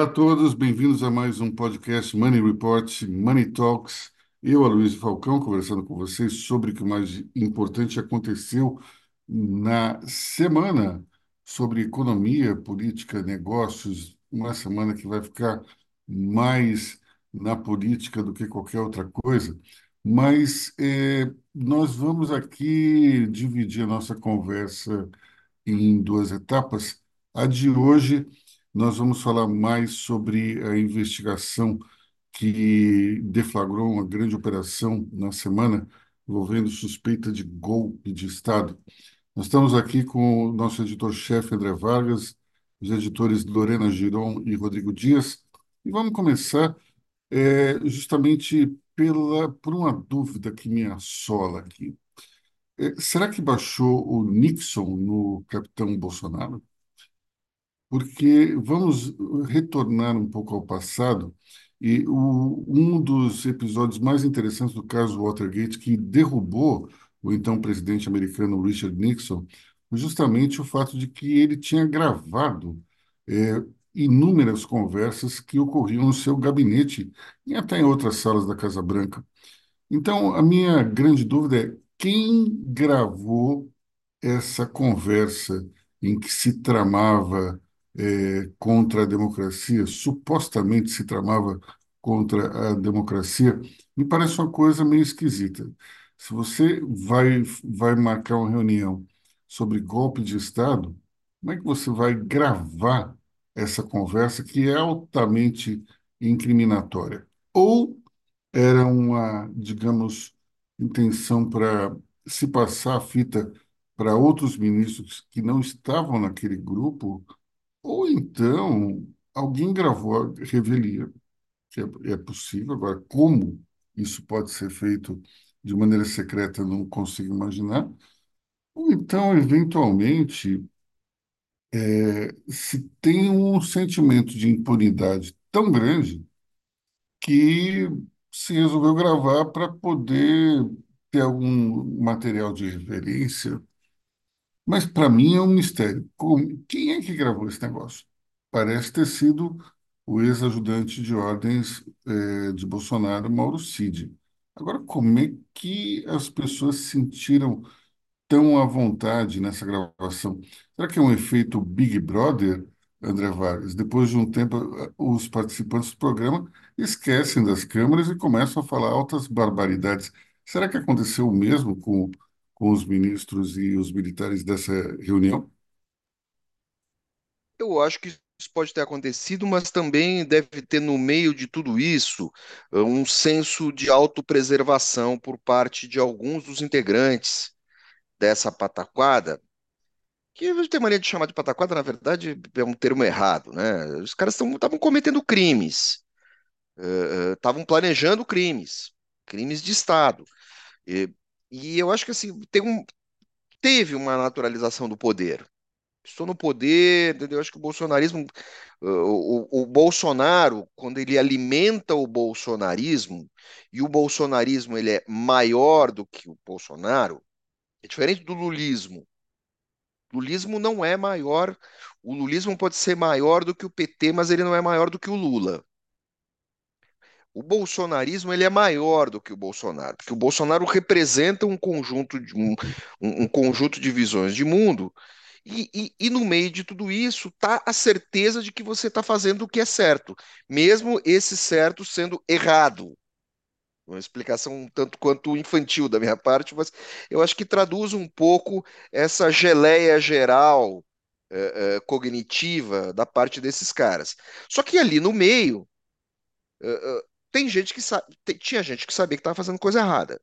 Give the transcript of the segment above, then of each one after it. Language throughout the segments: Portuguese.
Olá a todos, bem-vindos a mais um podcast Money Report, Money Talks. Eu, Aloysio Falcão, conversando com vocês sobre o que mais importante aconteceu na semana sobre economia, política, negócios, uma semana que vai ficar mais na política do que qualquer outra coisa. Mas eh, nós vamos aqui dividir a nossa conversa em duas etapas. A de hoje nós vamos falar mais sobre a investigação que deflagrou uma grande operação na semana envolvendo suspeita de golpe de Estado. Nós estamos aqui com o nosso editor-chefe André Vargas, os editores Lorena Giron e Rodrigo Dias, e vamos começar é, justamente pela, por uma dúvida que me assola aqui. É, será que baixou o Nixon no capitão Bolsonaro? Porque vamos retornar um pouco ao passado e o, um dos episódios mais interessantes do caso Watergate que derrubou o então presidente americano Richard Nixon foi justamente o fato de que ele tinha gravado é, inúmeras conversas que ocorriam no seu gabinete e até em outras salas da Casa Branca. Então, a minha grande dúvida é quem gravou essa conversa em que se tramava é, contra a democracia, supostamente se tramava contra a democracia, me parece uma coisa meio esquisita. Se você vai, vai marcar uma reunião sobre golpe de Estado, como é que você vai gravar essa conversa que é altamente incriminatória? Ou era uma, digamos, intenção para se passar a fita para outros ministros que não estavam naquele grupo ou então, alguém gravou a revelia, que é, é possível. Agora, como isso pode ser feito de maneira secreta, não consigo imaginar. Ou então, eventualmente, é, se tem um sentimento de impunidade tão grande que se resolveu gravar para poder ter algum material de referência mas para mim é um mistério. Como- Quem é que gravou esse negócio? Parece ter sido o ex-ajudante de ordens eh, de Bolsonaro, Mauro Cid. Agora, como é que as pessoas se sentiram tão à vontade nessa gravação? Será que é um efeito Big Brother, André Vargas? Depois de um tempo, eh, os participantes do programa esquecem das câmeras e começam a falar altas barbaridades. Será que aconteceu o mesmo com com os ministros e os militares dessa reunião? Eu acho que isso pode ter acontecido, mas também deve ter no meio de tudo isso eh, um senso de autopreservação por parte de alguns dos integrantes dessa pataquada, que gente tem mania de chamar de pataquada, na verdade é um termo errado, né? Os caras estavam cometendo crimes, estavam planejando crimes, crimes de Estado. E, e eu acho que assim, tem um, teve uma naturalização do poder. estou no poder, entendeu? Eu acho que o bolsonarismo, o, o, o Bolsonaro, quando ele alimenta o bolsonarismo, e o bolsonarismo ele é maior do que o Bolsonaro, é diferente do lulismo. O lulismo não é maior, o lulismo pode ser maior do que o PT, mas ele não é maior do que o Lula. O bolsonarismo ele é maior do que o Bolsonaro, porque o Bolsonaro representa um conjunto de, um, um conjunto de visões de mundo e, e, e, no meio de tudo isso está a certeza de que você está fazendo o que é certo, mesmo esse certo sendo errado. Uma explicação um tanto quanto infantil da minha parte, mas eu acho que traduz um pouco essa geleia geral eh, eh, cognitiva da parte desses caras. Só que ali no meio eh, tem gente que sabe, tinha gente que sabia que estava fazendo coisa errada.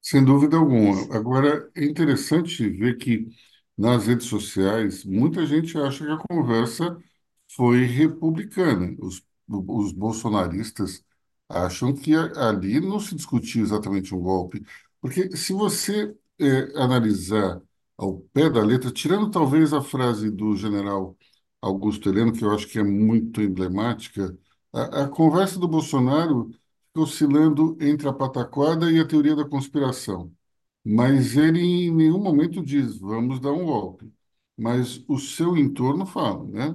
Sem dúvida alguma. Agora, é interessante ver que nas redes sociais muita gente acha que a conversa foi republicana. Os, os bolsonaristas acham que a- ali não se discutiu exatamente um golpe. Porque se você eh, analisar ao pé da letra, tirando talvez a frase do general Augusto Heleno, que eu acho que é muito emblemática, a, a conversa do Bolsonaro fica oscilando entre a pataquada e a teoria da conspiração. Mas ele em nenhum momento diz, vamos dar um golpe. Mas o seu entorno fala, né?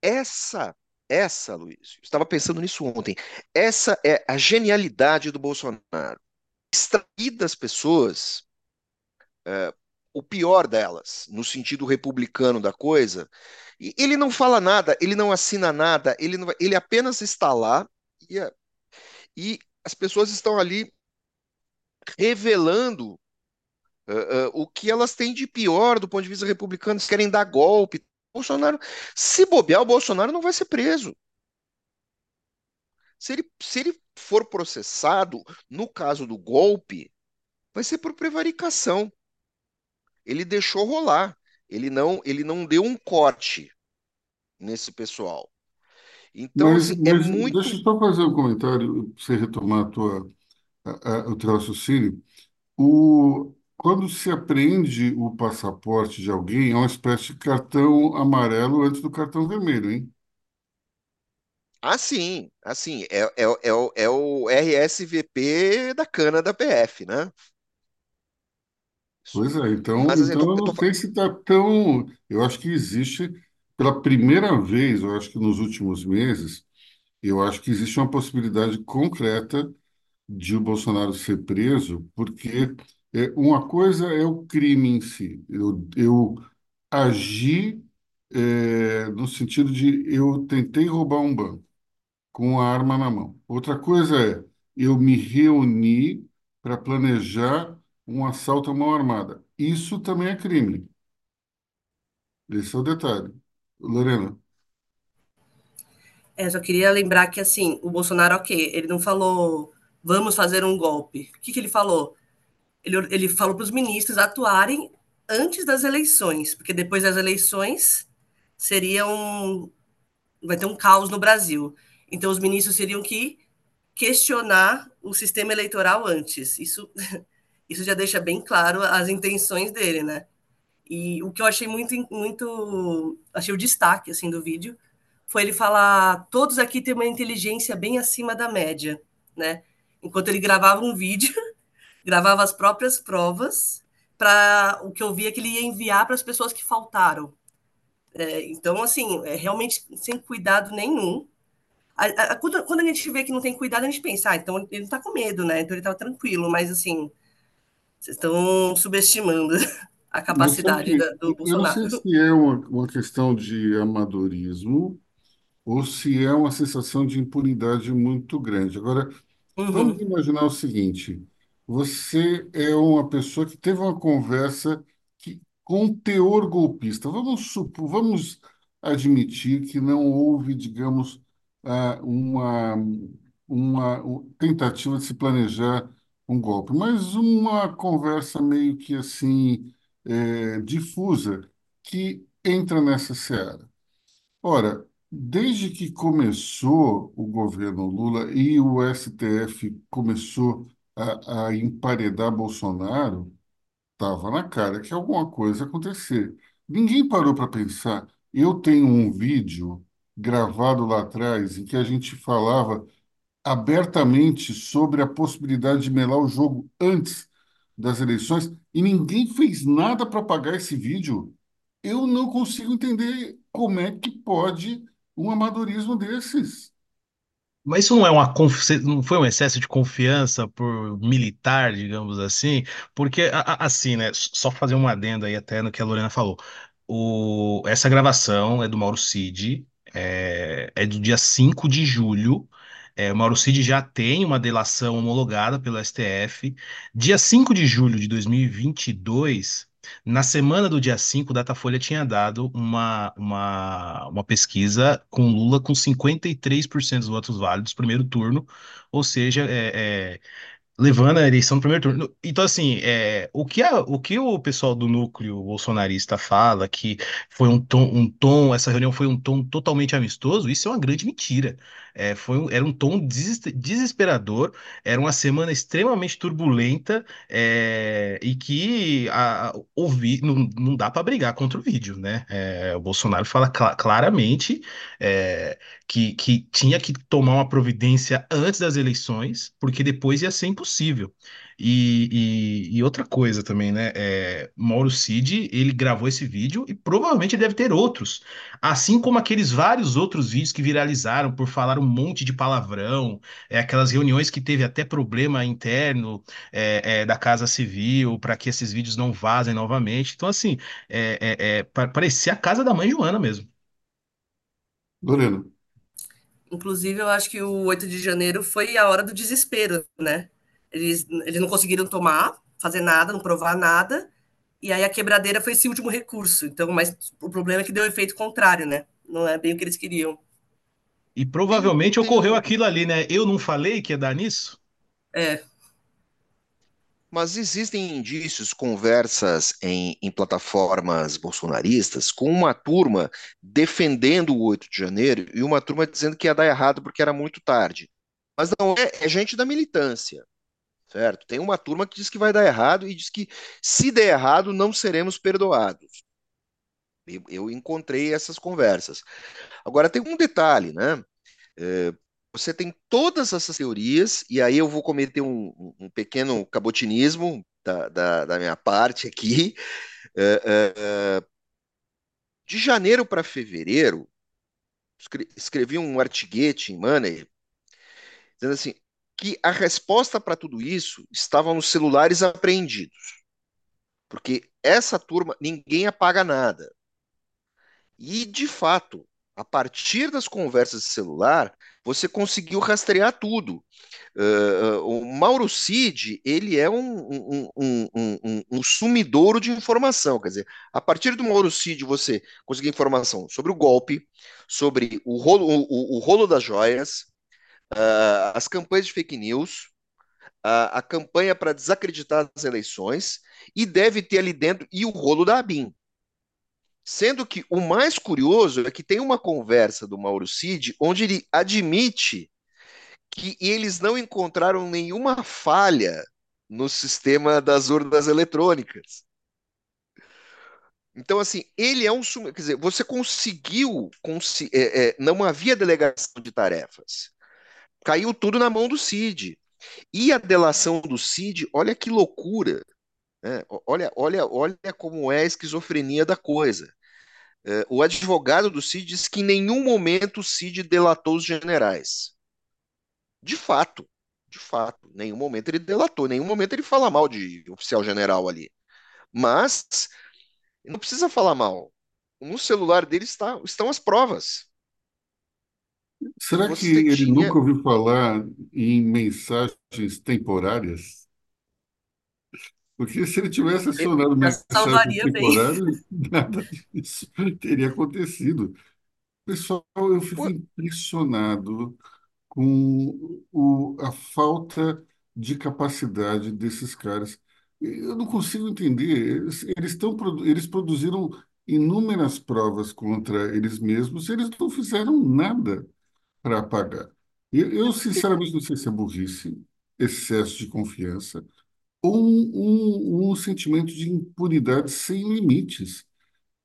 essa, essa, Luiz, eu estava pensando nisso ontem. Essa é a genialidade do Bolsonaro. Extrair das pessoas é, o pior delas, no sentido republicano da coisa. E ele não fala nada, ele não assina nada, ele, não, ele apenas está lá e, e as pessoas estão ali revelando uh, uh, o que elas têm de pior do ponto de vista republicano. Eles querem dar golpe. Bolsonaro, se bobear, o Bolsonaro não vai ser preso. Se ele, se ele for processado, no caso do golpe, vai ser por prevaricação. Ele deixou rolar. Ele não, ele não deu um corte nesse pessoal. Então, Mas, assim, é mas muito. deixa eu só fazer um comentário para você retomar a tua, a, a, o teu raciocínio. O, quando se apreende o passaporte de alguém, é uma espécie de cartão amarelo antes do cartão vermelho, hein? Assim, assim, é, é, é, o- é o RSVP da cana da PF, né? Pois é, então, Mas assim, eu então tô, eu eu não tô sei se está tão. Eu acho que existe, pela primeira vez, eu acho que nos últimos meses, eu acho que existe uma possibilidade concreta de o Bolsonaro ser preso, porque é, uma coisa é o crime em si. Eu, eu agi, é, no sentido de eu tentei roubar um banco com a arma na mão. Outra coisa é eu me reuni para planejar um assalto à mão armada. Isso também é crime. Esse é o detalhe. Lorena, É, só queria lembrar que, assim, o Bolsonaro, ok, ele não falou vamos fazer um golpe. O que, que ele falou? Ele, ele falou para os ministros atuarem antes das eleições, porque depois das eleições seria um. vai ter um caos no Brasil. Então, os ministros teriam que questionar o sistema eleitoral antes. Isso, isso já deixa bem claro as intenções dele, né? E o que eu achei muito, muito, achei o destaque assim do vídeo foi ele falar: todos aqui têm uma inteligência bem acima da média, né? Enquanto ele gravava um vídeo, gravava as próprias provas para o que eu via que ele ia enviar para as pessoas que faltaram. É, então, assim, é realmente sem cuidado nenhum. A, a, quando, quando, a gente vê que não tem cuidado, a gente pensa, ah, então ele não está com medo, né? Então ele está tranquilo, mas assim, vocês estão subestimando a capacidade da, do eu não sei Bolsonaro. se é uma, uma questão de amadorismo ou se é uma sensação de impunidade muito grande. Agora, vamos Uhum. imaginar o seguinte: você é uma pessoa que teve uma conversa que, com teor golpista. Vamos supor, vamos admitir que não houve, digamos, ah, uma, uma tentativa de se planejar um golpe, mas uma conversa meio que assim, eh, difusa que entra nessa seara. Ora, desde que começou o governo Lula e o STF começou a, a emparedar Bolsonaro, estava na cara que alguma coisa acontecer. Ninguém parou para pensar. Eu tenho um vídeo gravado lá atrás em que a gente falava abertamente sobre a possibilidade de melar o jogo antes das eleições e ninguém fez nada para apagar esse vídeo. Eu não consigo entender como é que pode um amadorismo desses. Mas isso não é uma não foi um excesso de confiança por militar, digamos assim, porque assim, né? Só fazer um adendo aí até no que a Lorena falou. O, essa gravação é do Mauro Cid, é, é do dia 5 de julho. É, o Mauro Cid já tem uma delação homologada pelo STF. Dia 5 de julho de 2022, na semana do dia 5, o Datafolha tinha dado uma, uma, uma pesquisa com Lula com 53% dos votos válidos, primeiro turno, ou seja, é, é, levando a eleição no primeiro turno. Então, assim, é, o que a- o que o pessoal do núcleo bolsonarista fala, que foi um tom, um tom, essa reunião foi um tom totalmente amistoso, isso é uma grande mentira. É, foi um- era um tom deses- desesperador, era uma semana extremamente turbulenta, é, e que a, ouvir, não, não dá para brigar contra o vídeo, né? É, o Bolsonaro fala cla- claramente. é, que, que tinha que tomar uma providência antes das eleições, porque depois ia ser impossível. E, e, e outra coisa também, né? É, Mauro Cid, ele gravou esse vídeo e provavelmente deve ter outros. Assim como aqueles vários outros vídeos que viralizaram por falar um monte de palavrão, é, aquelas reuniões que teve até problema interno é, é, da Casa Civil para que esses vídeos não vazem novamente. Então, assim, é, é, é, parecia a casa da mãe Joana mesmo. Lorena. Inclusive, eu acho que o 8 de janeiro foi a hora do desespero, né? Eles, eles não conseguiram tomar, fazer nada, não provar nada, e aí a quebradeira foi esse último recurso. Então, mas o problema é que deu efeito contrário, né? Não é bem o que eles queriam. E provavelmente ocorreu aquilo ali, né? Eu não falei que ia dar nisso? É. Mas existem indícios, conversas em, em, plataformas bolsonaristas com uma turma defendendo o 8 de janeiro e uma turma dizendo que ia dar errado porque era muito tarde. Mas não é, é gente da militância, certo? Tem uma turma que diz que vai dar errado e diz que se der errado não seremos perdoados. Eu, encontrei essas conversas. Agora tem um detalhe, né? É, você tem todas essas teorias, e aí eu vou cometer um, um pequeno cabotinismo da, da, da, minha parte aqui. É, é, é de janeiro para fevereiro, escrevi um artiguete em Money, dizendo assim, que a resposta para tudo isso estava nos celulares apreendidos. Porque essa turma, ninguém apaga nada. E, de fato, a partir das conversas de celular, você conseguiu rastrear tudo. Uh, o Mauro Cid, ele é um, um, um, um, sumidouro de informação, quer dizer, a partir do Mauro Cid você conseguiu informação sobre o golpe, sobre o rolo, o, o rolo das joias, uh, as campanhas de fake news, uh, a campanha para desacreditar as eleições, e deve ter ali dentro, e o rolo da ABIN. Sendo que o mais curioso é que tem uma conversa do Mauro Cid onde ele admite que eles não encontraram nenhuma falha no sistema das urnas eletrônicas. Então, assim, ele é um. Quer dizer, você conseguiu. Cons é, é, não havia delegação de tarefas. Caiu tudo na mão do Cid. E a delação do Cid, olha que loucura. É, olha, olha, olha como é a esquizofrenia da coisa. É, o advogado do Cid diz que em nenhum momento o Cid delatou os generais. De fato, de fato, em nenhum momento ele delatou, em nenhum momento ele fala mal de oficial general ali. Mas não precisa falar mal. No celular dele está, estão as provas. Será que ele tinha... nunca ouviu falar em mensagens temporárias? Porque se ele tivesse acionado mensagem temporária, nada disso teria acontecido. Pessoal, eu fico impressionado com o, a falta de capacidade desses caras. Eu não consigo entender. Eles, eles, tão, eles produziram inúmeras provas contra eles mesmos, eles não fizeram nada para apagar. Eu, eu, sinceramente, não sei se é burrice, excesso de confiança ou um, um, um sentimento de impunidade sem limites.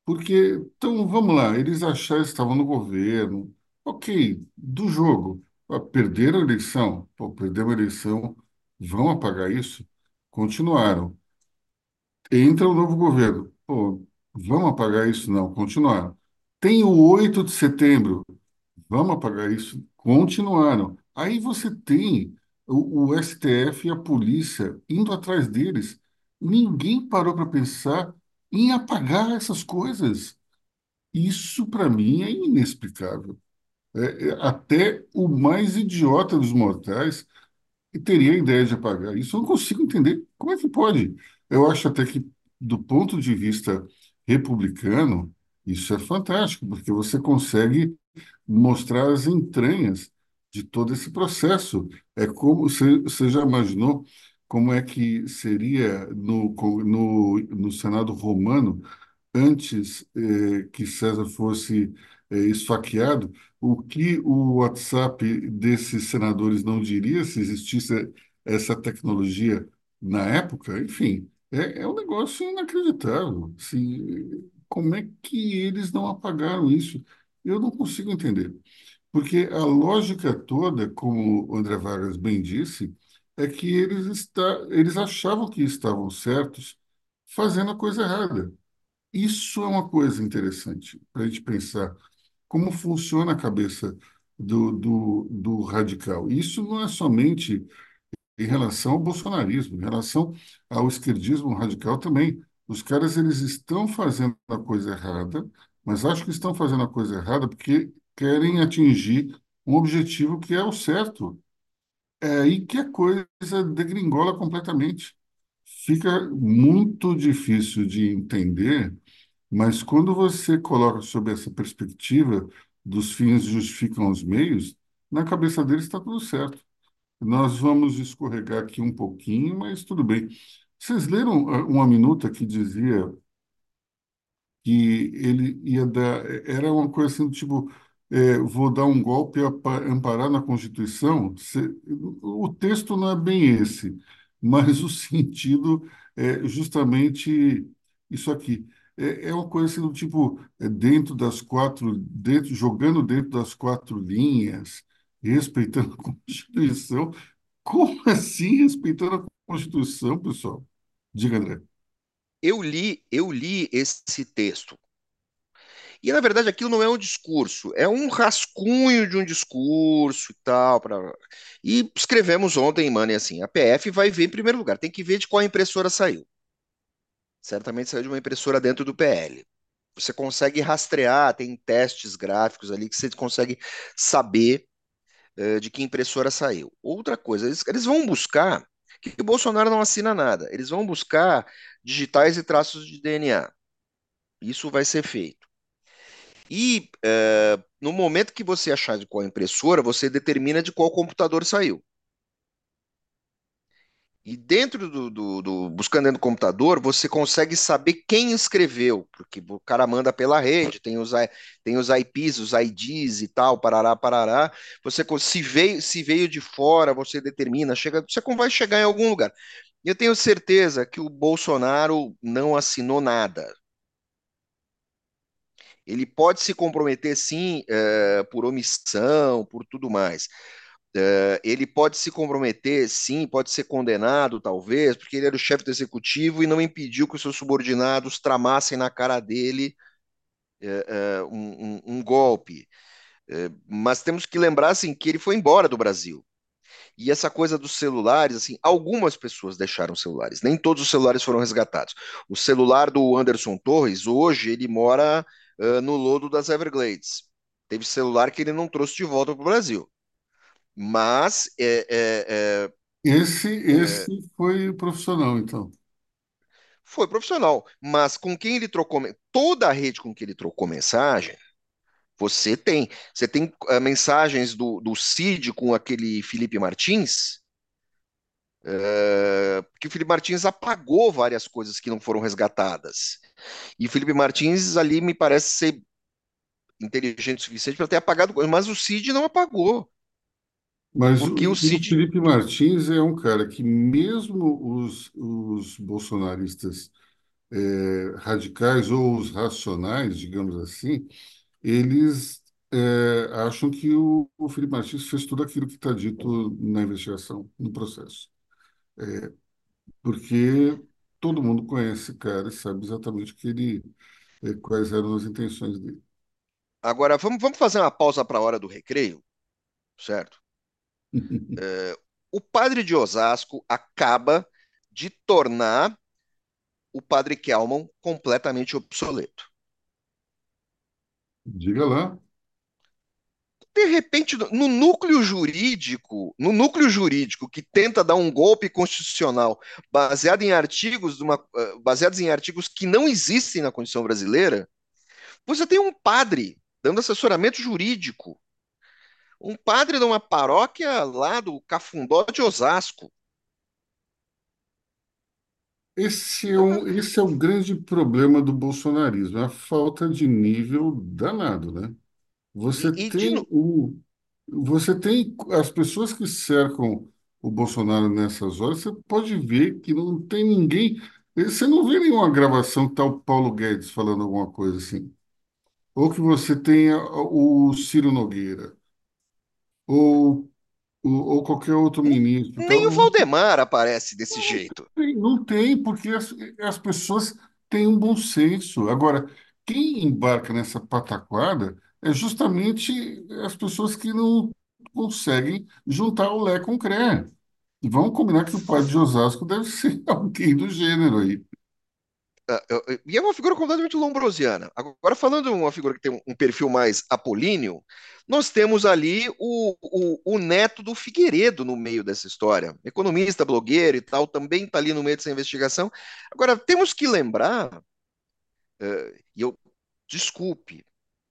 Porque, então, vamos lá, eles acharam que estavam no governo, ok, do jogo, ah, perderam a eleição, pô, perderam a eleição, vão apagar isso? Continuaram. Entra o novo governo, pô, vamos apagar isso? Não, continuaram. Tem o 8 de setembro, vamos apagar isso? Continuaram. Aí você tem o, o STF e a polícia indo atrás deles. Ninguém parou para pensar em apagar essas coisas. Isso, para mim, é inexplicável. É, é, até o mais idiota dos mortais teria a ideia de apagar. Isso eu não consigo entender. Como é que pode? Eu acho até que, do ponto de vista republicano, isso é fantástico, porque você consegue mostrar as entranhas de todo esse processo. É como você, já imaginou como é que seria no, no, no Senado romano antes eh, que César fosse eh, esfaqueado, o que o WhatsApp desses senadores não diria se existisse essa tecnologia na época? Enfim, é, é um negócio inacreditável. Assim, como é que eles não apagaram isso? Eu não consigo entender. Porque a lógica toda, como o André Vargas bem disse, é que eles, está, eles achavam que estavam certos fazendo a coisa errada. Isso é uma coisa interessante para a gente pensar como funciona a cabeça do, do, do radical. Isso não é somente em relação ao bolsonarismo, em relação ao esquerdismo radical também. Os caras eles estão fazendo a coisa errada, mas acho que estão fazendo a coisa errada porque querem atingir um objetivo que é o certo. É aí que a coisa degringola completamente. Fica muito difícil de entender, mas quando você coloca sob essa perspectiva dos fins justificam os meios, na cabeça deles está tudo certo. Nós vamos escorregar aqui um pouquinho, mas tudo bem. Vocês leram ah, uma minuta que dizia que ele ia dar. Era uma coisa assim do tipo: é, vou dar um golpe amparado na Constituição? O texto não é bem esse, mas o sentido é justamente isso aqui. É, é uma coisa assim do tipo: é, dentro das quatro, dentro, jogando dentro das quatro linhas, respeitando a Constituição. Como assim respeitando a Constituição, pessoal? Diga, André. Eu li, eu li esse texto. E na verdade aquilo não é um discurso, é um rascunho de um discurso e tal. Pra... E escrevemos ontem, mano, assim, a PF vai ver em primeiro lugar, tem que ver de qual impressora saiu. Certamente saiu de uma impressora dentro do PL. Você consegue rastrear, tem testes gráficos ali que você consegue saber eh, de que impressora saiu. Outra coisa, eles, eles vão buscar, que o Bolsonaro não assina nada, eles vão buscar digitais e traços de DNA. Isso vai ser feito. E eh, no momento que você achar de qual impressora, você determina de qual computador saiu. E dentro do, do, do- buscando dentro do computador, você consegue saber quem escreveu, porque o cara manda pela rede, tem os, tem os IPs, os IDs e tal, parará, parará. Você se veio, se veio de fora, você determina, chega, você vai chegar em algum lugar. Eu tenho certeza que o Bolsonaro não assinou nada. Ele pode se comprometer, sim, eh, por omissão, por tudo mais. Eh, ele pode se comprometer, sim, pode ser condenado, talvez, porque ele era o chefe do executivo e não impediu que os seus subordinados tramassem na cara dele eh, um, um- um golpe. Mas temos que lembrar, assim, que ele foi embora do Brasil. E essa coisa dos celulares, assim, algumas pessoas deixaram celulares, nem todos os celulares foram resgatados. O celular do Anderson Torres, hoje, ele mora eh, no lodo das Everglades. Teve celular que ele não trouxe de volta para o Brasil. Mas é, é, Esse, é, esse foi profissional, então. foi profissional. Mas com quem ele trocou, toda a rede com que ele trocou mensagem, você tem. Você tem eh, mensagens do, do Cid com aquele Felipe Martins, eh, que o Felipe Martins apagou várias coisas que não foram resgatadas. E o Felipe Martins ali me parece ser inteligente o suficiente para ter apagado coisas, mas o Cid não apagou. Mas o, Porque o o Cid Felipe Martins é um cara que, mesmo os, os bolsonaristas eh, radicais ou os racionais, digamos assim, eles eh, acham que o, o Felipe Martins fez tudo aquilo que está dito na investigação, no processo. Porque todo mundo conhece esse cara e sabe exatamente que ele, eh, quais eram as intenções dele. Agora, vamos, vamos fazer uma pausa para a hora do recreio, certo? O padre de Osasco acaba de tornar o padre Kelman completamente obsoleto. Diga lá. De repente, no núcleo jurídico, no núcleo jurídico que tenta dar um golpe constitucional baseado em artigos, uma- eh, baseados em artigos que não existem na Constituição brasileira, você tem um padre dando assessoramento jurídico, um padre de uma paróquia lá do Cafundó de Osasco. Esse é um, esse é o grande problema do bolsonarismo, é a falta de nível danado, né? E, Você e de, tem o, você tem as pessoas que cercam o Bolsonaro nessas horas, você pode ver que não tem ninguém, você não vê nenhuma gravação que tá o Paulo Guedes falando alguma coisa assim. Ou que você tenha o Ciro Nogueira, ou ou qualquer outro ministro, Nem tal, o não Valdemar aparece desse jeito. tem, não tem, porque as, as pessoas têm um bom senso. Agora, quem embarca nessa pataquada é justamente as pessoas que não conseguem juntar o Lé com o Cré. E vamos combinar que o padre de Osasco deve ser alguém do gênero aí. Ah, E é uma figura completamente lombrosiana. Agora, falando de uma figura que tem um perfil mais apolíneo, nós temos ali o, o, o neto do Figueiredo no meio dessa história. Economista, blogueiro e tal, também está ali no meio dessa investigação. Agora, temos que lembrar, e eu, desculpe,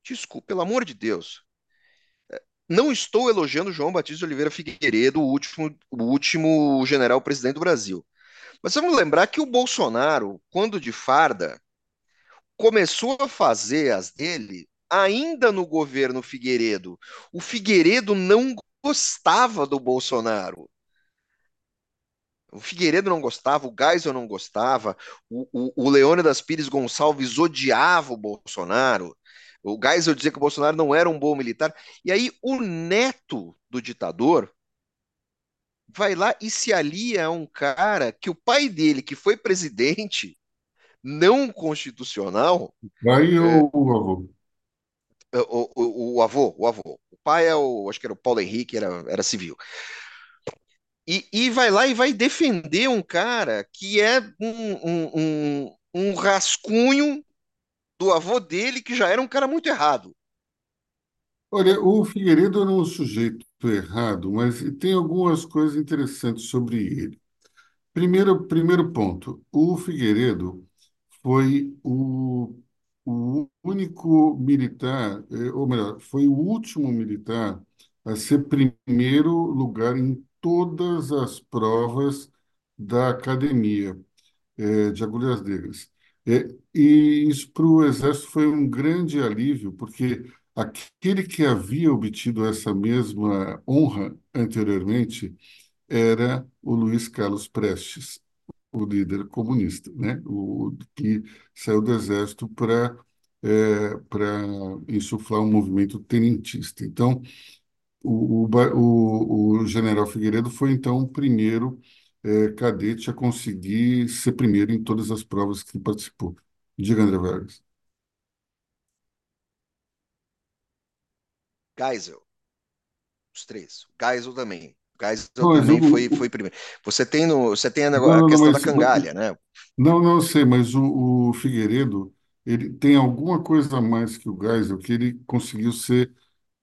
desculpe, pelo amor de Deus, não estou elogiando João Batista de Oliveira Figueiredo, o último, o último general presidente do Brasil. Mas vamos lembrar que o Bolsonaro, quando de farda, começou a fazer as dele ainda no governo Figueiredo. O Figueiredo não gostava do Bolsonaro. O Figueiredo não gostava, o Geisel não gostava, o, o, o Leônidas Pires Gonçalves odiava o Bolsonaro. O Geisel dizia que o Bolsonaro não era um bom militar. E aí o neto do ditador vai lá e se alia a um cara que o pai dele, que foi presidente, não constitucional, Aí é, o, o avô. o, o, o avô, o avô. O pai é o, acho que era o Paulo Henrique, era, era civil. E, e vai lá e vai defender um cara que é um, um, um, um rascunho do avô dele, que já era um cara muito errado. Olha, o Figueiredo era um sujeito errado, mas tem algumas coisas interessantes sobre ele. Primeiro, primeiro ponto, o Figueiredo foi o, o único militar, eh, ou melhor, foi o último militar a ser primeiro lugar em todas as provas da academia, eh, de Agulhas Negras. Eh, e isso para o Exército foi um grande alívio, porque aquele que havia obtido essa mesma honra anteriormente era o Luiz Carlos Prestes o líder comunista, né? O que saiu do exército para é, para insuflar um movimento tenentista. Então, o, o, o general Figueiredo foi então o primeiro é, cadete a conseguir ser primeiro em todas as provas que participou. Diga, André Vargas. Geisel, os três. O Geisel também. O Geisel Não, mas o, também foi, foi primeiro. Você tem, no, você tem a, nego- não, a questão da cangalha, né? não, não sei, mas o, o Figueiredo ele tem alguma coisa a mais que o Geisel, que ele conseguiu ser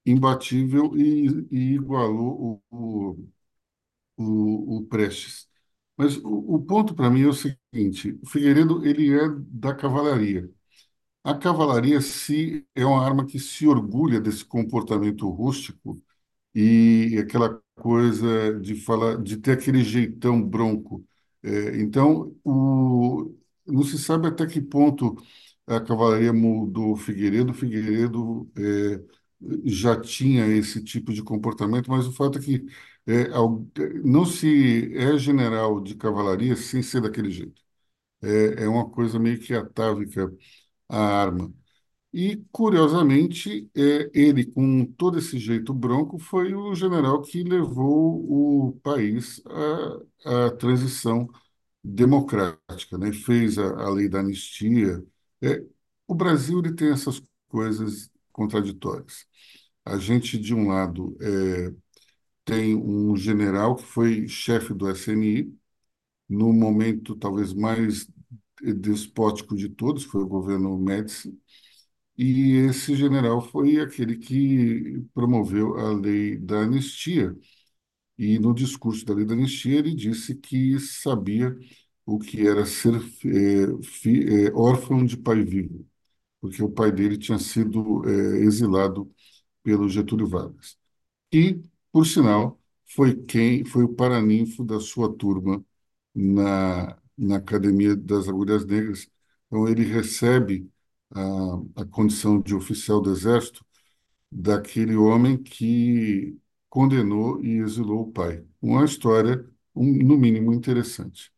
imbatível e, e igualou o, o, o Prestes. Mas o, o ponto para mim é o seguinte: o Figueiredo ele é da cavalaria. A cavalaria se é uma arma que se orgulha desse comportamento rústico e aquela coisa de falar, de ter aquele jeitão bronco. É, então, o, não se sabe até que ponto a cavalaria mudou Figueiredo. Figueiredo é, já tinha esse tipo de comportamento, mas o fato é que é, não se é general de cavalaria sem ser daquele jeito. É, é uma coisa meio que atávica à arma. E, curiosamente, é, ele, com todo esse jeito bronco, foi o general que levou o país à, à transição democrática, né? Fez a, a lei da anistia. É, o Brasil ele tem essas coisas contraditórias. A gente, de um lado, é, tem um general que foi chefe do SNI, no momento talvez mais despótico de todos, foi o governo Médici, e esse general foi aquele que promoveu a lei da anistia. E no discurso da lei da anistia, ele disse que sabia o que era ser eh, fi- eh, órfão de pai vivo, porque o pai dele tinha sido eh, exilado pelo Getúlio Vargas. E, por sinal, foi quem foi o paraninfo da sua turma na, na Academia das Agulhas Negras. Então, ele recebe a, a condição de oficial do Exército daquele homem que condenou e exilou o pai. Uma história, um, no mínimo, interessante.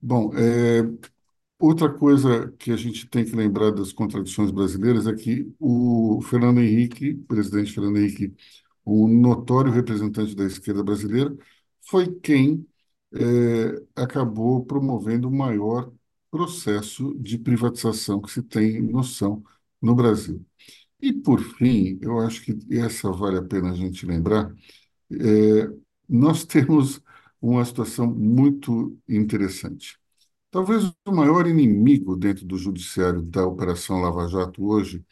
Bom, é, outra coisa que a gente tem que lembrar das contradições brasileiras é que o Fernando Henrique, presidente Fernando Henrique, um notório representante da esquerda brasileira, foi quem eh, acabou promovendo o maior processo de privatização que se tem noção no Brasil. E, por fim, eu acho que essa vale a pena a gente lembrar, é, nós temos uma situação muito interessante. Talvez o maior inimigo dentro do judiciário da Operação Lava Jato hoje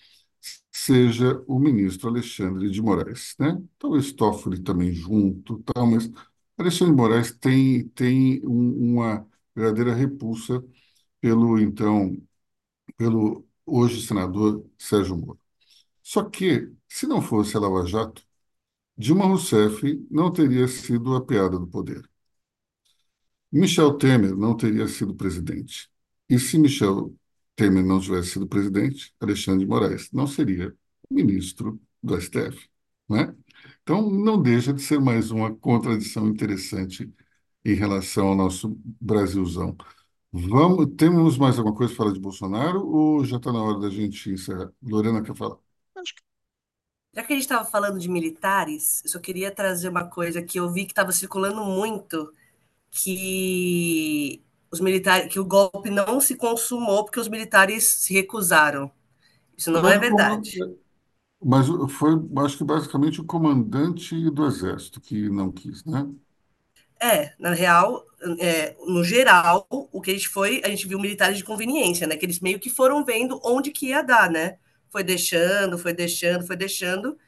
seja o ministro Alexandre de Moraes, né? Talvez Toffoli também junto, tal, mas Alexandre Moraes tem, tem um, uma verdadeira repulsa pelo então pelo hoje senador Sérgio Moro. Só que, se não fosse a Lava Jato, Dilma Rousseff não teria sido a piada do poder. Michel Temer não teria sido presidente. E se Michel Temer não tivesse sido presidente, Alexandre de Moraes não seria ministro do STF, né? Então, não deixa de ser mais uma contradição interessante em relação ao nosso Brasilzão. Vamos, temos mais alguma coisa para falar de Bolsonaro ou já está na hora da gente encerrar? Lorena quer falar? Já que a gente estava falando de militares, eu só queria trazer uma coisa que eu vi que estava circulando muito, que os militares, que o golpe não se consumou porque os militares se recusaram. Isso não é verdade. Mas foi, acho que basicamente o comandante do exército que não quis, né? É, na real, é, no geral, o que a gente foi, a gente viu militares de conveniência, né? Que eles meio que foram vendo onde que ia dar, né? foi deixando, foi deixando, foi deixando,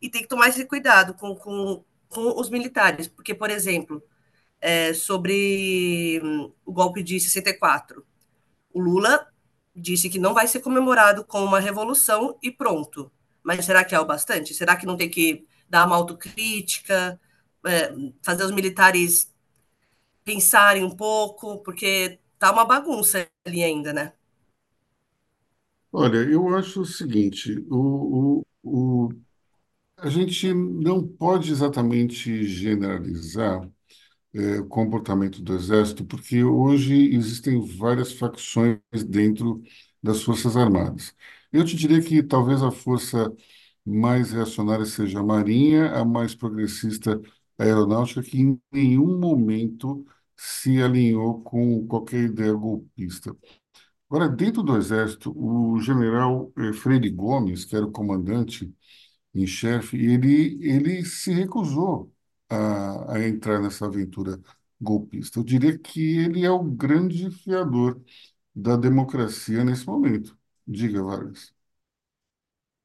e tem que tomar esse cuidado com, com, com os militares, porque, por exemplo, é, sobre o golpe de 64, o Lula disse que não vai ser comemorado com uma revolução e pronto. Mas será que é o bastante? Será que não tem que dar uma autocrítica, é, fazer os militares pensarem um pouco, porque tá uma bagunça ali ainda, né? Olha, eu acho o seguinte, o, o, o, a gente não pode exatamente generalizar é, o comportamento do Exército, porque hoje existem várias facções dentro das Forças Armadas. Eu te diria que talvez a força mais reacionária seja a Marinha, a mais progressista a Aeronáutica, que em nenhum momento se alinhou com qualquer ideia golpista. Agora, dentro do Exército, o general eh, Freire Gomes, que era o comandante em chefe, ele, ele se recusou a, a entrar nessa aventura golpista. Eu diria que ele é o grande fiador da democracia nesse momento. Diga, Vargas.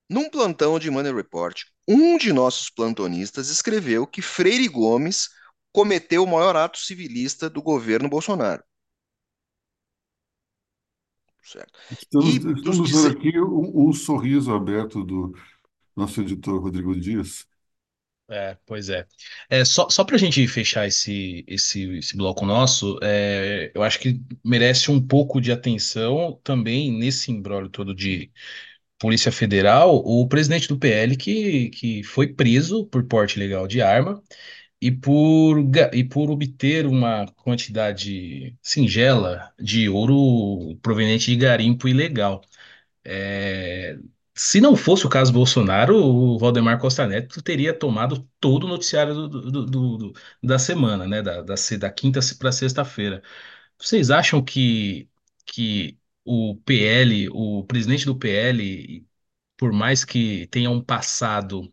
Num plantão de Money Report, um de nossos plantonistas escreveu que Freire Gomes cometeu o maior ato civilista do governo Bolsonaro. Certo. Estamos, e estamos vendo aqui um, um, sorriso aberto do nosso editor Rodrigo Dias. É, pois é. é só só para a gente fechar esse, esse, esse bloco nosso, é, eu acho que merece um pouco de atenção também nesse imbróglio todo de Polícia Federal, o presidente do PL que, que foi preso por porte ilegal de arma e por, e por obter uma quantidade singela de ouro proveniente de garimpo ilegal. É, se não fosse o caso Bolsonaro, o Valdemar Costa Neto teria tomado todo o noticiário do, do, do, do da semana, né? Da, da, da quinta para sexta-feira. Vocês acham que, que o PL, o presidente do PL, por mais que tenha um passado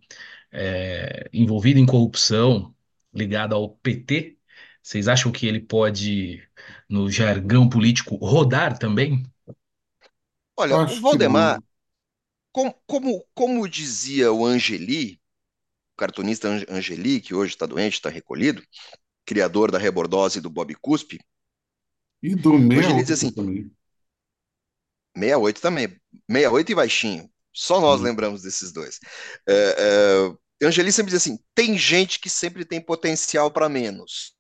é, envolvido em corrupção, ligado ao PT, vocês acham que ele pode, no jargão político, rodar também? Olha, Acho o Valdemar, como, como, como dizia o Angeli, o cartunista Angeli, que hoje está doente, está recolhido, criador da rebordose do Bob Cuspe. E do 68 assim, também. 68 também. 68 e baixinho. Só nós hum. lembramos desses dois. É, Angeli sempre diz assim: tem gente que sempre tem potencial para menos.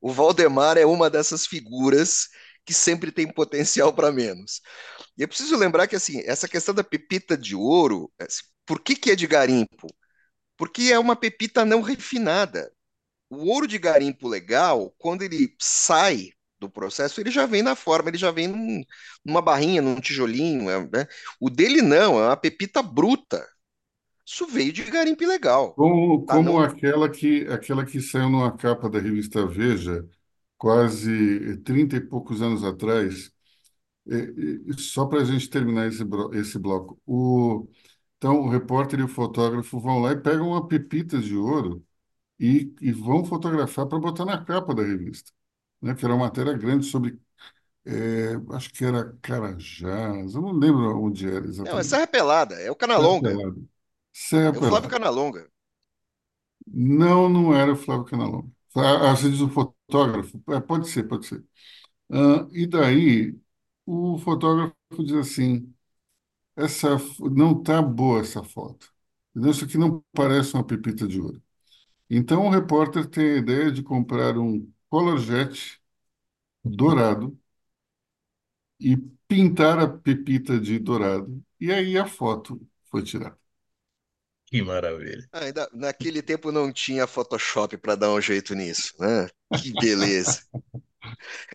O Valdemar é uma dessas figuras que sempre tem potencial para menos. E é preciso lembrar que assim, essa questão da pepita de ouro, assim, por que, que é de garimpo? Porque é uma pepita não refinada. O ouro de garimpo legal, quando ele sai do processo, ele já vem na forma, ele já vem num, numa barrinha, num tijolinho. É, né? O dele não, é uma pepita bruta Isso veio de garimpo ilegal. Como, Tá, como não, aquela que, aquela que saiu numa capa da revista Veja, quase 30 e poucos anos atrás, só para a gente terminar esse, esse bloco. O, então, o repórter e o fotógrafo vão lá e pegam uma pepita de ouro e, e vão fotografar para botar na capa da revista, né? Que era uma matéria grande sobre, é, acho que era Carajás, eu não lembro onde era não, é exatamente. Serra Pelada, é o Serra Canalonga, Pelada. Serra é o Flávio. Canalonga. Não, não era o Flávio Canalão. Ah, ah, você diz o fotógrafo? É, pode ser, pode ser. Ah, e daí, o fotógrafo diz assim. Essa f- não tá boa essa foto. Entendeu? Isso aqui não parece uma pepita de ouro. Então o repórter tem a ideia de comprar um Color Jet dourado e pintar a pepita de dourado. E aí a foto foi tirada. Que maravilha. Ah, Ainda, naquele tempo não tinha Photoshop para dar um jeito nisso, né? Que beleza.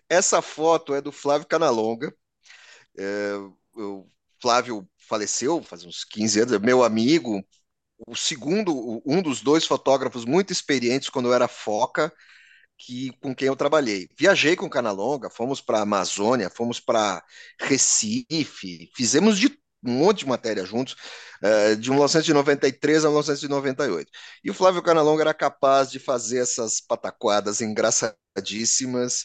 Essa foto é do Flávio Canalonga. É, o Flávio faleceu faz uns 15 anos, é meu amigo, o segundo, um dos dois fotógrafos muito experientes quando eu era foca, que com quem eu trabalhei. Viajei com Canalonga, fomos para a Amazônia, fomos para Recife, fizemos de um monte de matéria juntos, eh, de 1993 a 1998. E o Flávio Canalonga era capaz de fazer essas pataquadas engraçadíssimas,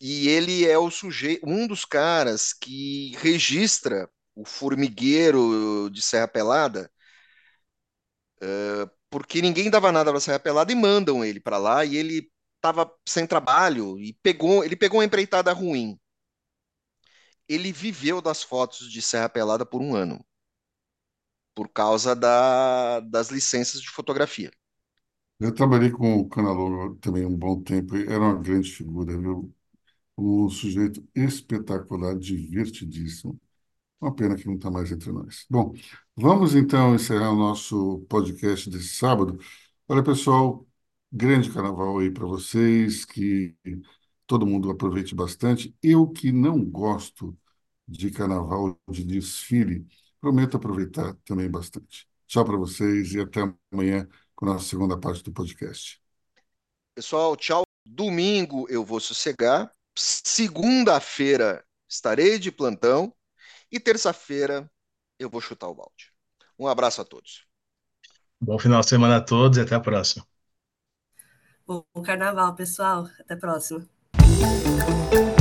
e ele é o sujeito, um dos caras que registra o formigueiro de Serra Pelada porque ninguém dava nada para Serra Pelada e mandam ele para lá e ele estava sem trabalho e pegou, ele pegou uma empreitada ruim. Ele viveu das fotos de Serra Pelada por um ano, por causa da, das licenças de fotografia. Eu trabalhei com o Canalonga também um bom tempo. Era uma grande figura, viu? Um sujeito espetacular, divertidíssimo. Uma pena que não está mais entre nós. Bom, vamos então encerrar o nosso podcast desse sábado. Olha, pessoal, grande carnaval aí para vocês, que todo mundo aproveite bastante. Eu que não gosto de carnaval, de desfile, prometo aproveitar também bastante. Tchau para vocês e até amanhã com a nossa segunda parte do podcast. Pessoal, tchau. Domingo eu vou sossegar. Segunda-feira estarei de plantão. E terça-feira eu vou chutar o balde. Um abraço a todos. Bom final de semana a todos e até a próxima. Bom carnaval, pessoal. Até a próxima. thank you